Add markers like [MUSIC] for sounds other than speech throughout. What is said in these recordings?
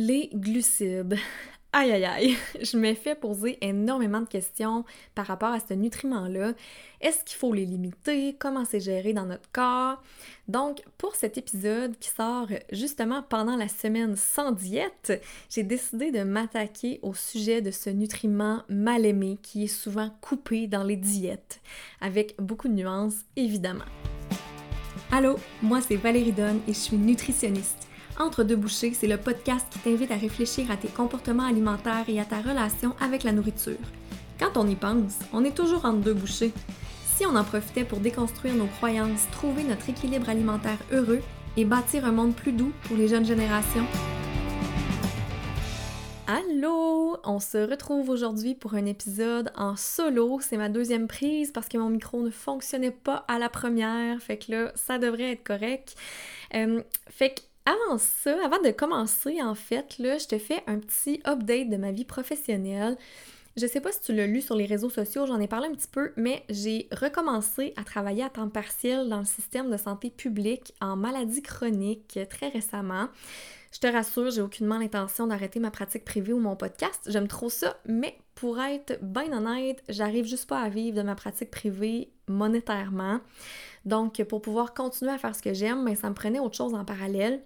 Les glucides. [LAUGHS] Aïe aïe aïe, [LAUGHS] je me fais poser énormément de questions par rapport à ce nutriment-là. Est-ce qu'il faut les limiter? Comment c'est géré dans notre corps? Donc, pour cet épisode qui sort justement pendant la semaine sans diète, j'ai décidé de m'attaquer au sujet de ce nutriment mal aimé qui est souvent coupé dans les diètes, avec beaucoup de nuances évidemment. Allô, moi c'est Valérie Donne et je suis nutritionniste. Entre deux bouchées, c'est le podcast qui t'invite à réfléchir à tes comportements alimentaires et à ta relation avec la nourriture. Quand on y pense, on est toujours entre deux bouchées. Si on en profitait pour déconstruire nos croyances, trouver notre équilibre alimentaire heureux et bâtir un monde plus doux pour les jeunes générations. Allô! On se retrouve aujourd'hui pour un épisode en solo. C'est ma deuxième prise parce que mon micro ne fonctionnait pas à la première. Fait que là, ça devrait être correct. Euh, fait que avant ça, avant de commencer, en fait, là, je te fais un petit update de ma vie professionnelle. Je sais pas si tu l'as lu sur les réseaux sociaux, j'en ai parlé un petit peu, mais j'ai recommencé à travailler à temps partiel dans le système de santé publique en maladie chronique très récemment. Je te rassure, j'ai aucunement l'intention d'arrêter ma pratique privée ou mon podcast. J'aime trop ça, mais pour être bien honnête, j'arrive juste pas à vivre de ma pratique privée monétairement. Donc, pour pouvoir continuer à faire ce que j'aime, ben, ça me prenait autre chose en parallèle.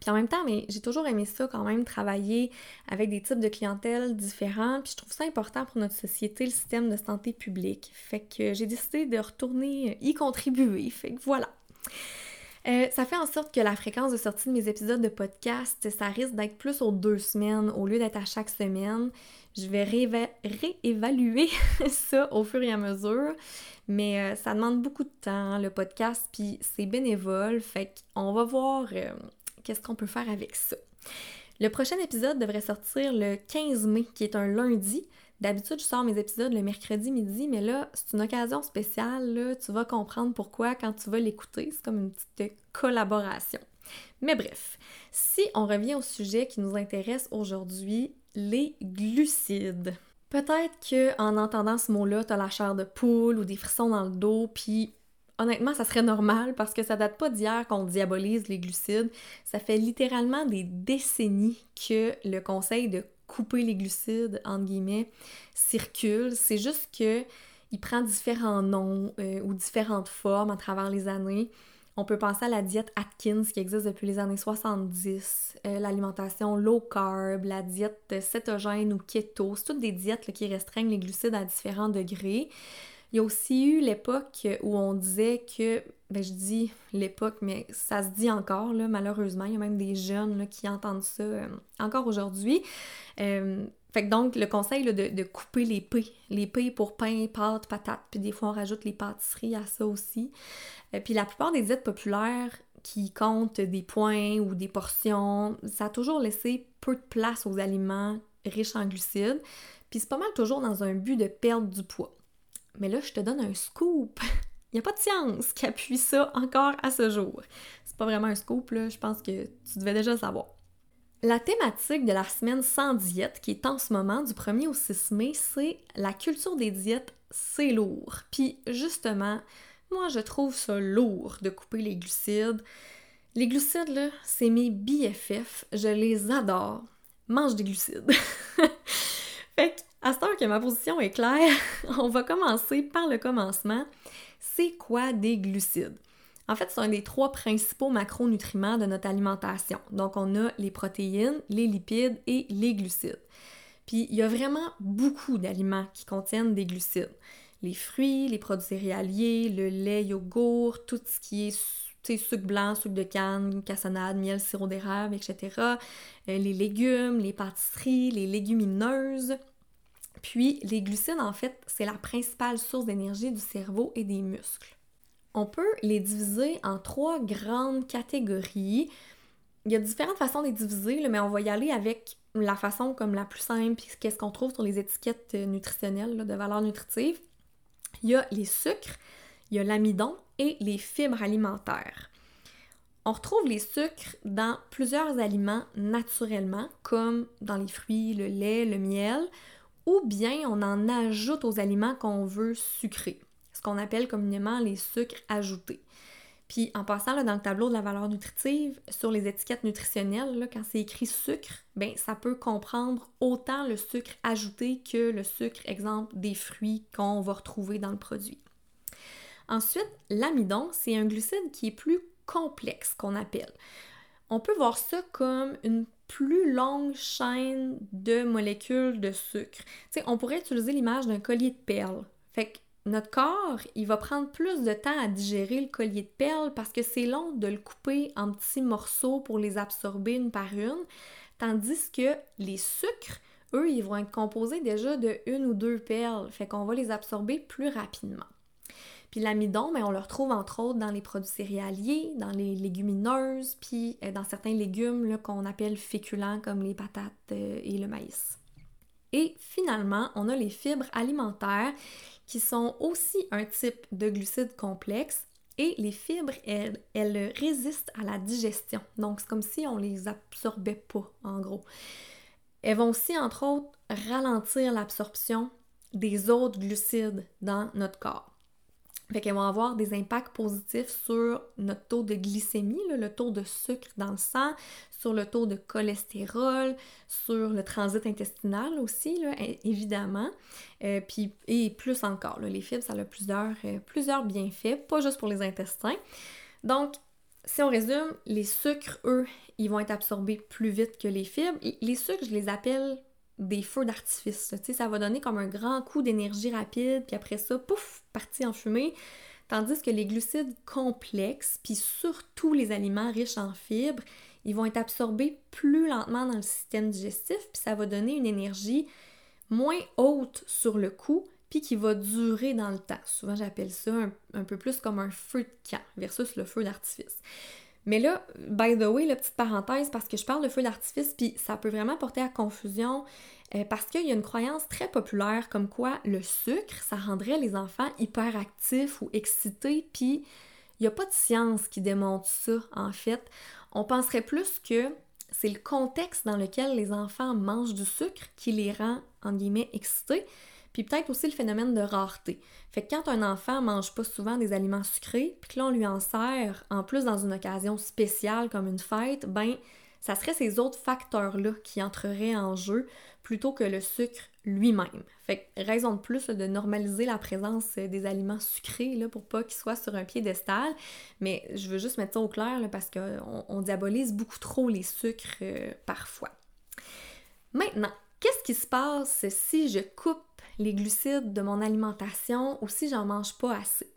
Puis en même temps, mais j'ai toujours aimé ça quand même, travailler avec des types de clientèle différents. Puis je trouve ça important pour notre société, le système de santé publique. Fait que j'ai décidé de retourner y contribuer. Fait que voilà. Euh, ça fait en sorte que la fréquence de sortie de mes épisodes de podcast, ça risque d'être plus aux deux semaines au lieu d'être à chaque semaine. Je vais réévaluer [LAUGHS] ça au fur et à mesure, mais euh, ça demande beaucoup de temps, le podcast, puis c'est bénévole, fait qu'on va voir euh, qu'est-ce qu'on peut faire avec ça. Le prochain épisode devrait sortir le 15 mai, qui est un lundi. D'habitude, je sors mes épisodes le mercredi midi, mais là, c'est une occasion spéciale. Tu vas comprendre pourquoi quand tu vas l'écouter. C'est comme une petite collaboration. Mais bref, si on revient au sujet qui nous intéresse aujourd'hui, les glucides. Peut-être que en entendant ce mot-là, t'as la chair de poule ou des frissons dans le dos, puis honnêtement, ça serait normal parce que ça date pas d'hier qu'on diabolise les glucides. Ça fait littéralement des décennies que le conseil de couper les glucides, entre guillemets, circule. C'est juste que il prend différents noms euh, ou différentes formes à travers les années. On peut penser à la diète Atkins qui existe depuis les années 70, euh, l'alimentation low carb, la diète cétogène ou keto. C'est toutes des diètes qui restreignent les glucides à différents degrés. Il y a aussi eu l'époque où on disait que, ben je dis l'époque, mais ça se dit encore, là, malheureusement. Il y a même des jeunes qui entendent ça euh, encore aujourd'hui. Euh, fait que donc, le conseil de, de, couper les P. Les P pour pain, pâtes, patates, puis des fois on rajoute les pâtisseries à ça aussi. Euh, puis la plupart des diètes populaires qui comptent des points ou des portions, ça a toujours laissé peu de place aux aliments riches en glucides. Puis c'est pas mal toujours dans un but de perdre du poids. Mais là, je te donne un scoop. [LAUGHS] Il n'y a pas de science qui appuie ça encore à ce jour. C'est pas vraiment un scoop, là. Je pense que tu devais déjà savoir. La thématique de la semaine sans diète, qui est en ce moment du 1er au 6 mai, c'est la culture des diètes, c'est lourd. Puis justement, moi je trouve ça lourd de couper les glucides. Les glucides, là, c'est mes BFF, je les adore. Mange des glucides. [LAUGHS] à que ma position est claire, [LAUGHS] on va commencer par le commencement. C'est quoi des glucides? En fait, c'est un des trois principaux macronutriments de notre alimentation. Donc, on a les protéines, les lipides et les glucides. Puis, il y a vraiment beaucoup d'aliments qui contiennent des glucides. Les fruits, les produits céréaliers, le lait, yogourt, tout ce qui est sucre blanc, sucre de canne, cassonade, miel, sirop d'érable, etc. Euh, les légumes, les pâtisseries, les légumineuses, puis, les glucides, en fait, c'est la principale source d'énergie du cerveau et des muscles. On peut les diviser en trois grandes catégories. Il y a différentes façons de les diviser, mais on va y aller avec la façon comme la plus simple, qu'est-ce qu'on trouve sur les étiquettes nutritionnelles de valeur nutritive. Il y a les sucres, il y a l'amidon et les fibres alimentaires. On retrouve les sucres dans plusieurs aliments naturellement, comme dans les fruits, le lait, le miel, ou bien on en ajoute aux aliments qu'on veut sucrer, ce qu'on appelle communément les sucres ajoutés. Puis en passant dans le tableau de la valeur nutritive, sur les étiquettes nutritionnelles, là, quand c'est écrit sucre, ben ça peut comprendre autant le sucre ajouté que le sucre, exemple, des fruits qu'on va retrouver dans le produit. Ensuite, l'amidon, c'est un glucide qui est plus complexe qu'on appelle. On peut voir ça comme une plus longue chaîne de molécules de sucre. on pourrait utiliser l'image d'un collier de perles. Fait que notre corps, il va prendre plus de temps à digérer le collier de perles parce que c'est long de le couper en petits morceaux pour les absorber une par une, tandis que les sucres, eux, ils vont être composés déjà de une ou deux perles, fait qu'on va les absorber plus rapidement. Puis l'amidon, ben, on le retrouve entre autres dans les produits céréaliers, dans les légumineuses, puis euh, dans certains légumes qu'on appelle féculents comme les patates euh, et le maïs. Et finalement, on a les fibres alimentaires qui sont aussi un type de glucides complexe et les fibres, elles, elles résistent à la digestion. Donc, c'est comme si on les absorbait pas, en gros. Elles vont aussi, entre autres, ralentir l'absorption des autres glucides dans notre corps. Fait qu'elles vont avoir des impacts positifs sur notre taux de glycémie, le taux de sucre dans le sang, sur le taux de cholestérol, sur le transit intestinal aussi, évidemment. Euh, puis, et plus encore, les fibres, ça a plusieurs, euh, plusieurs bienfaits, pas juste pour les intestins. Donc, si on résume, les sucres, eux, ils vont être absorbés plus vite que les fibres. Les sucres, je les appelle des feux d'artifice. Tu sais, ça va donner comme un grand coup d'énergie rapide, puis après ça, pouf, parti en fumée. Tandis que les glucides complexes, puis surtout les aliments riches en fibres, ils vont être absorbés plus lentement dans le système digestif, puis ça va donner une énergie moins haute sur le coup, puis qui va durer dans le temps. Souvent, j'appelle ça un, un, peu plus comme un feu de camp versus le feu d'artifice. Mais là, by the way, la petite parenthèse, parce que je parle de feu d'artifice, puis ça peut vraiment porter à confusion, euh, parce qu'il y a une croyance très populaire comme quoi le sucre, ça rendrait les enfants hyperactifs ou excités, puis il n'y a pas de science qui démontre ça, en fait. On penserait plus que c'est le contexte dans lequel les enfants mangent du sucre qui les rend, en guillemets, excités, puis peut-être aussi le phénomène de rareté. Fait que quand un enfant mange pas souvent des aliments sucrés, puis que l'on lui en sert, en plus dans une occasion spéciale comme une fête, ben ça serait ces autres facteurs-là qui entreraient en jeu plutôt que le sucre lui-même. Fait que raison de plus de normaliser la présence des aliments sucrés là, pour pas qu'ils soient sur un piédestal. Mais je veux juste mettre ça au clair parce qu'on on diabolise beaucoup trop les sucres euh, parfois. Maintenant, qu'est-ce qui se passe si je coupe les glucides de mon alimentation ou si j'en mange pas assez.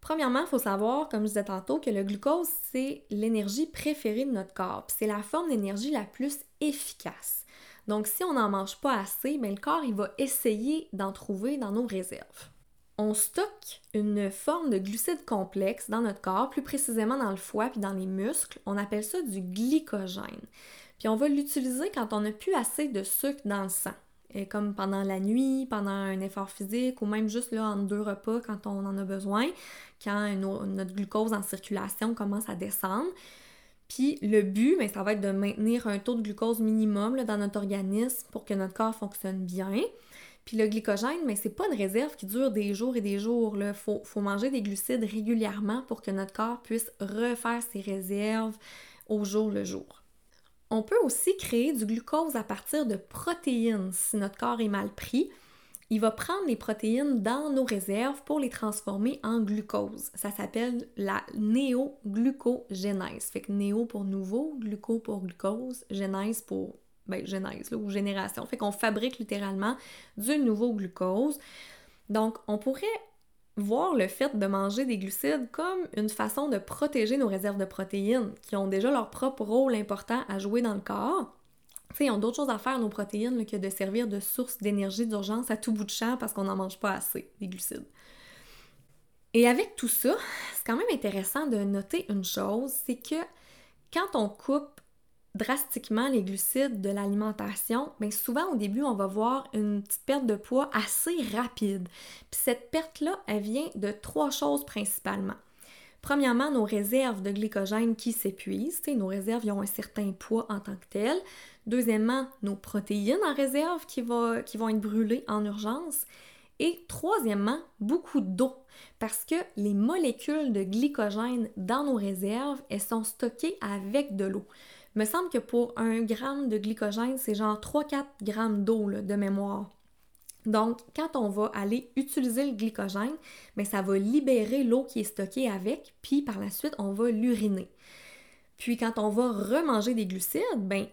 Premièrement, il faut savoir, comme je disais tantôt, que le glucose, c'est l'énergie préférée de notre corps. C'est la forme d'énergie la plus efficace. Donc, si on n'en mange pas assez, bien, le corps il va essayer d'en trouver dans nos réserves. On stocke une forme de glucides complexe dans notre corps, plus précisément dans le foie puis dans les muscles. On appelle ça du glycogène. Puis on va l'utiliser quand on n'a plus assez de sucre dans le sang comme pendant la nuit, pendant un effort physique ou même juste là en deux repas quand on en a besoin, quand notre glucose en circulation commence à descendre. Puis le but, ben, ça va être de maintenir un taux de glucose minimum dans notre organisme pour que notre corps fonctionne bien. Puis le glycogène, mais c'est pas une réserve qui dure des jours et des jours. Il faut, faut, manger des glucides régulièrement pour que notre corps puisse refaire ses réserves au jour le jour. On peut aussi créer du glucose à partir de protéines si notre corps est mal pris. Il va prendre les protéines dans nos réserves pour les transformer en glucose. Ça s'appelle la néoglucogénèse. Fait que néo pour nouveau, gluco pour glucose, génèse pour ben, genèse ou génération. Fait qu'on fabrique littéralement du nouveau glucose. Donc, on pourrait voir le fait de manger des glucides comme une façon de protéger nos réserves de protéines, qui ont déjà leur propre rôle important à jouer dans le corps. sais, ils ont d'autres choses à faire, nos protéines, que de servir de source d'énergie d'urgence à tout bout de champ parce qu'on n'en mange pas assez, des glucides. Et avec tout ça, c'est quand même intéressant de noter une chose, c'est que quand on coupe drastiquement les glucides de l'alimentation, mais souvent au début, on va voir une petite perte de poids assez rapide. Cette perte-là, elle vient de trois choses principalement. Premièrement, nos réserves de glycogène qui s'épuisent. Nos réserves ont un certain poids en tant que tel. Deuxièmement, nos protéines en réserve qui vont être brûlées en urgence. Et troisièmement, beaucoup d'eau, parce que les molécules de glycogène dans nos réserves, elles sont stockées avec de l'eau. Il me semble que pour un gramme de glycogène, c'est genre 3-4 grammes d'eau de mémoire. Donc, quand on va aller utiliser le glycogène, bien, ça va libérer l'eau qui est stockée avec, puis par la suite, on va l'uriner. Puis quand on va remanger des glucides, ben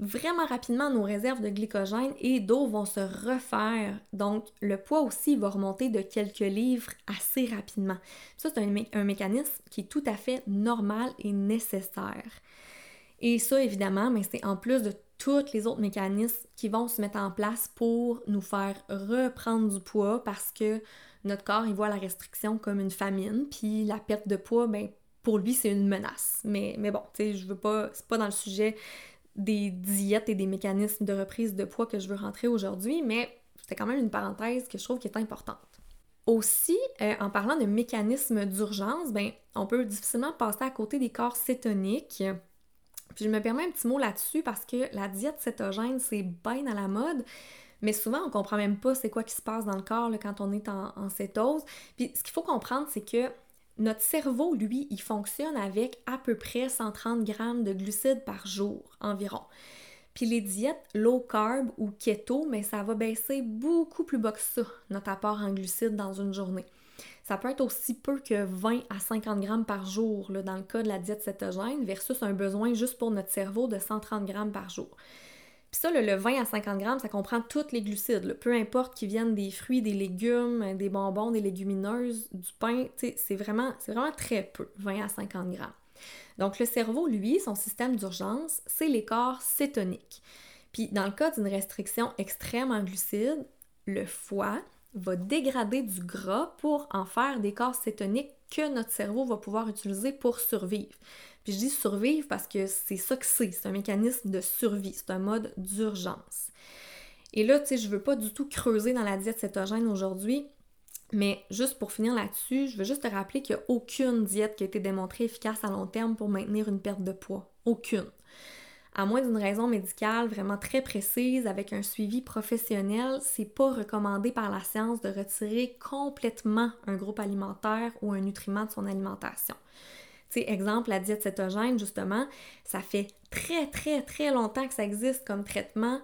vraiment rapidement, nos réserves de glycogène et d'eau vont se refaire. Donc, le poids aussi va remonter de quelques livres assez rapidement. Ça, c'est un, mécanisme qui est tout à fait normal et nécessaire. Et ça, évidemment, mais c'est en plus de tous les autres mécanismes qui vont se mettre en place pour nous faire reprendre du poids parce que notre corps, il voit la restriction comme une famine, puis la perte de poids, ben, pour lui, c'est une menace. Mais, mais bon, tu sais, je veux pas, c'est pas dans le sujet des diètes et des mécanismes de reprise de poids que je veux rentrer aujourd'hui, mais c'est quand même une parenthèse que je trouve qui est importante. Aussi, euh, en parlant de mécanismes d'urgence, ben, on peut difficilement passer à côté des corps cétoniques. Je me permets un petit mot là-dessus parce que la diète cétogène, c'est bien à la mode, mais souvent on comprend même pas c'est quoi qui se passe dans le corps quand on est en, en cétose. Puis ce qu'il faut comprendre, c'est que notre cerveau, lui, il fonctionne avec à peu près 130 grammes de glucides par jour environ. Puis les diètes low carb ou keto, mais ça va baisser beaucoup plus bas que ça, notre apport en glucides dans une journée. Ça peut être aussi peu que 20 à 50 grammes par jour dans le cas de la diète cétogène versus un besoin juste pour notre cerveau de 130 grammes par jour. Puis ça, le, 20 à 50 grammes, ça comprend tous les glucides, peu importe qu'ils viennent des fruits, des légumes, des bonbons, des légumineuses, du pain, c'est vraiment, vraiment très peu, 20 à 50 grammes. Donc le cerveau, lui, son système d'urgence, c'est les corps. Puis dans le cas d'une restriction extrême en glucides, le foie va dégrader du gras pour en faire des corps cétoniques que notre cerveau va pouvoir utiliser pour survivre. Puis je dis survivre parce que c'est ça que c'est, c'est un mécanisme de survie, c'est un mode d'urgence. Et là, tu sais, je veux pas du tout creuser dans la diète cétogène aujourd'hui, mais juste pour finir là-dessus, je veux juste te rappeler qu'il n'y a aucune diète qui a été démontrée efficace à long terme pour maintenir une perte de poids. Aucune. À moins d'une raison médicale vraiment très précise avec un suivi professionnel, c'est pas recommandé par la science de retirer complètement un groupe alimentaire ou un nutriment de son alimentation. Tu exemple, la diète cétogène, justement, ça fait très, très, très longtemps que ça existe comme traitement,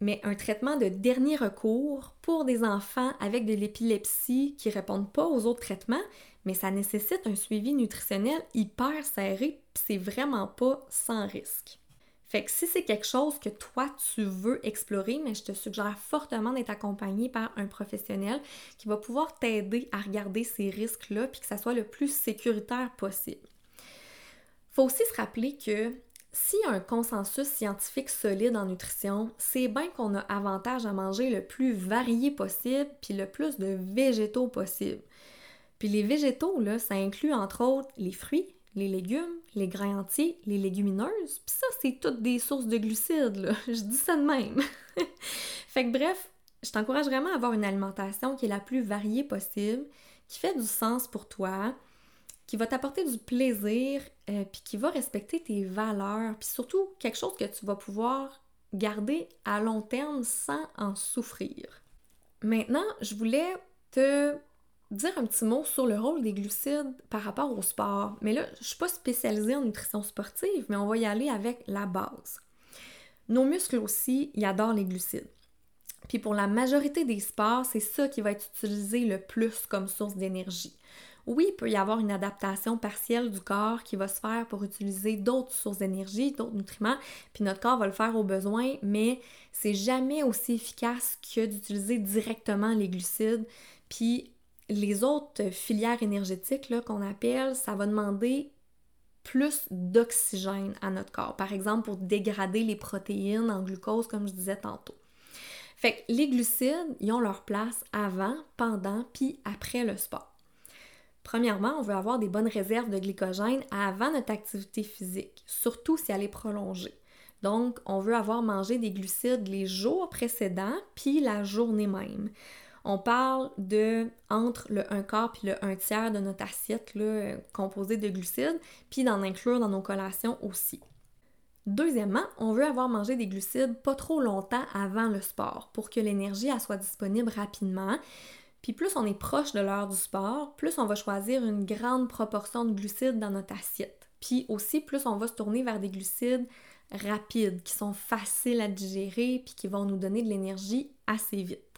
mais un traitement de dernier recours pour des enfants avec de l'épilepsie qui répondent pas aux autres traitements, mais ça nécessite un suivi nutritionnel hyper serré, puis c'est vraiment pas sans risque. Fait que si c'est quelque chose que toi tu veux explorer, mais je te suggère fortement d'être accompagné par un professionnel qui va pouvoir t'aider à regarder ces risques-là puis que ça soit le plus sécuritaire possible. Faut aussi se rappeler que s'il y a un consensus scientifique solide en nutrition, c'est bien qu'on a avantage à manger le plus varié possible puis le plus de végétaux possible. Puis les végétaux, là, ça inclut entre autres les fruits, les légumes, les grains entiers, les légumineuses. Puis ça, c'est toutes des sources de glucides, là. [LAUGHS] Je dis ça de même. [LAUGHS] fait que bref, je t'encourage vraiment à avoir une alimentation qui est la plus variée possible, qui fait du sens pour toi, qui va t'apporter du plaisir, euh, puis qui va respecter tes valeurs, puis surtout quelque chose que tu vas pouvoir garder à long terme sans en souffrir. Maintenant, je voulais te dire un petit mot sur le rôle des glucides par rapport au sport. Mais là, je suis pas spécialisée en nutrition sportive, mais on va y aller avec la base. Nos muscles aussi, ils adorent les glucides. Puis pour la majorité des sports, c'est ça qui va être utilisé le plus comme source d'énergie. Oui, il peut y avoir une adaptation partielle du corps qui va se faire pour utiliser d'autres sources d'énergie, d'autres nutriments, puis notre corps va le faire au besoin, mais c'est jamais aussi efficace que d'utiliser directement les glucides. Puis les autres filières énergétiques qu'on appelle, ça va demander plus d'oxygène à notre corps. Par exemple, pour dégrader les protéines en glucose, comme je disais tantôt. Fait que les glucides, ils ont leur place avant, pendant, puis après le sport. Premièrement, on veut avoir des bonnes réserves de glycogène avant notre activité physique, surtout si elle est prolongée. Donc, on veut avoir mangé des glucides les jours précédents, puis la journée même. On parle de entre le 1 quart puis le 1 tiers de notre assiette là, composée de glucides, puis d'en inclure dans nos collations aussi. Deuxièmement, on veut avoir mangé des glucides pas trop longtemps avant le sport pour que l'énergie soit disponible rapidement. Puis plus on est proche de l'heure du sport, plus on va choisir une grande proportion de glucides dans notre assiette. Puis aussi, plus on va se tourner vers des glucides rapides, qui sont faciles à digérer, puis qui vont nous donner de l'énergie assez vite.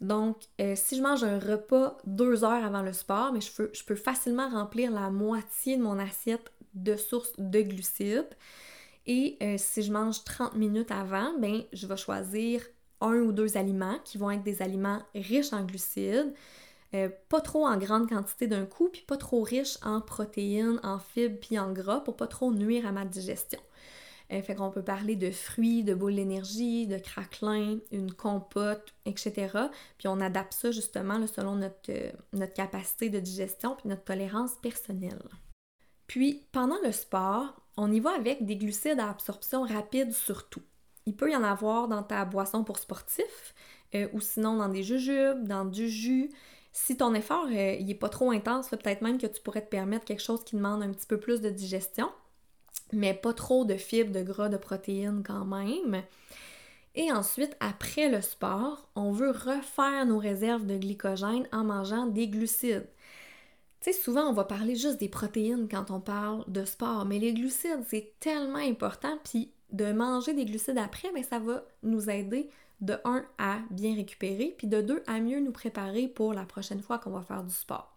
Donc, euh, si je mange un repas deux heures avant le sport, mais je peux, facilement remplir la moitié de mon assiette de sources de glucides. Et euh, si je mange 30 minutes avant, ben, je vais choisir un ou deux aliments qui vont être des aliments riches en glucides, euh, pas trop en grande quantité d'un coup, puis pas trop riches en protéines, en fibres, puis en gras pour pas trop nuire à ma digestion. Euh, fait qu'on peut parler de fruits, de boules d'énergie, de craquelins, une compote, etc. Puis on adapte ça justement selon notre, notre capacité de digestion puis notre tolérance personnelle. Puis pendant le sport, on y va avec des glucides à absorption rapide surtout. Il peut y en avoir dans ta boisson pour sportif euh, ou sinon dans des jujubes, dans du jus. Si ton effort euh, il est pas trop intense, peut-être même que tu pourrais te permettre quelque chose qui demande un petit peu plus de digestion, mais pas trop de fibres, de gras, de protéines quand même. Et ensuite, après le sport, on veut refaire nos réserves de glycogène en mangeant des glucides. Tu sais, souvent, on va parler juste des protéines quand on parle de sport, mais les glucides, c'est tellement important. Puis de manger des glucides après, mais ça va nous aider de un à bien récupérer, puis de deux à mieux nous préparer pour la prochaine fois qu'on va faire du sport.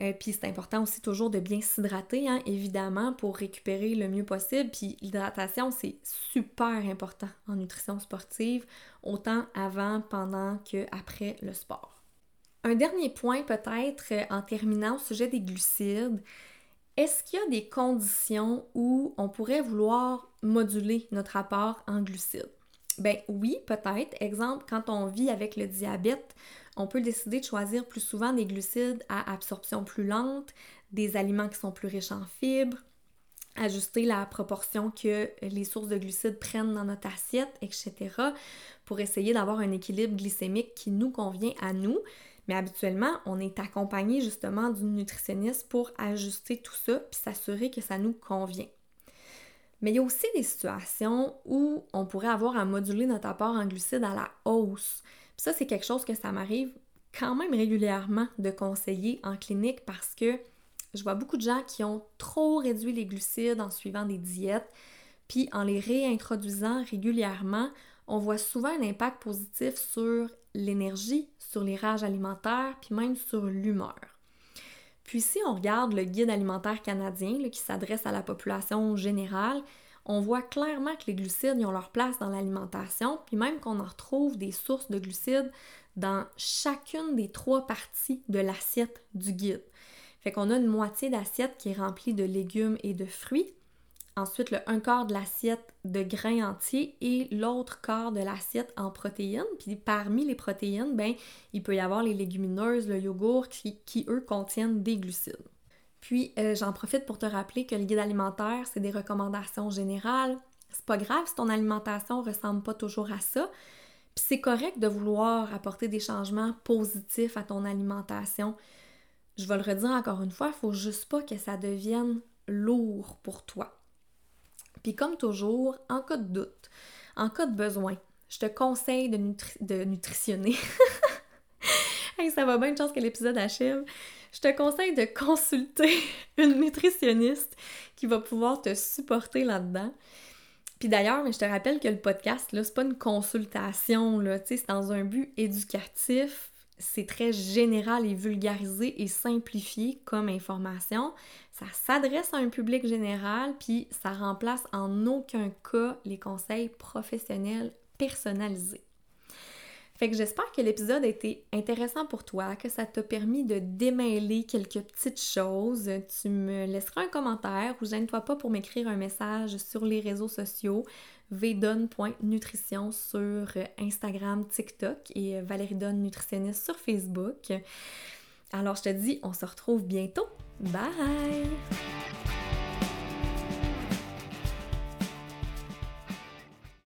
Euh, puis c'est important aussi toujours de bien s'hydrater, hein, évidemment, pour récupérer le mieux possible. Puis l'hydratation, c'est super important en nutrition sportive, autant avant, pendant que après le sport. Un dernier point peut-être euh, en terminant au sujet des glucides. Est-ce qu'il y a des conditions où on pourrait vouloir moduler notre apport en glucides? Ben oui, peut-être. Exemple, quand on vit avec le diabète, on peut décider de choisir plus souvent des glucides à absorption plus lente, des aliments qui sont plus riches en fibres, ajuster la proportion que les sources de glucides prennent dans notre assiette, etc., pour essayer d'avoir un équilibre glycémique qui nous convient à nous. Mais habituellement, on est accompagné justement d'une nutritionniste pour ajuster tout ça puis s'assurer que ça nous convient. Mais il y a aussi des situations où on pourrait avoir à moduler notre apport en glucides à la hausse. Ça, c'est quelque chose que ça m'arrive quand même régulièrement de conseiller en clinique parce que je vois beaucoup de gens qui ont trop réduit les glucides en suivant des diètes, puis en les réintroduisant régulièrement, on voit souvent un impact positif sur l'énergie, sur les rages alimentaires, puis même sur l'humeur. Puis si on regarde le guide alimentaire canadien qui s'adresse à la population générale, on voit clairement que les glucides ont leur place dans l'alimentation, puis même qu'on en retrouve des sources de glucides dans chacune des trois parties de l'assiette du guide. Fait qu'on a une moitié d'assiette qui est remplie de légumes et de fruits, Ensuite, le un quart de l'assiette de grains entiers et l'autre quart de l'assiette en protéines. Puis parmi les protéines, ben, il peut y avoir les légumineuses, le yogourt qui, eux, contiennent des glucides. Puis, euh, j'en profite pour te rappeler que le guide alimentaire, c'est des recommandations générales. C'est pas grave si ton alimentation ressemble pas toujours à ça. Puis c'est correct de vouloir apporter des changements positifs à ton alimentation. Je vais le redire encore une fois, il faut juste pas que ça devienne lourd pour toi. Puis comme toujours, en cas de doute, en cas de besoin, je te conseille de, nutritionner. [LAUGHS] ça va bien, une chance que l'épisode achève. Je te conseille de consulter [LAUGHS] une nutritionniste qui va pouvoir te supporter là-dedans. Puis d'ailleurs, je te rappelle que le podcast, là, c'est pas une consultation, là, c'est dans un but éducatif c'est très général et vulgarisé et simplifié comme information. Ça s'adresse à un public général, puis ça remplace en aucun cas les conseils professionnels personnalisés. Fait que j'espère que l'épisode a été intéressant pour toi, que ça t'a permis de démêler quelques petites choses. Tu me laisseras un commentaire ou gêne-toi pas pour m'écrire un message sur les réseaux sociaux vdon.nutrition sur Instagram, TikTok et Valérie Donne Nutritionniste sur Facebook. Alors je te dis, on se retrouve bientôt. Bye!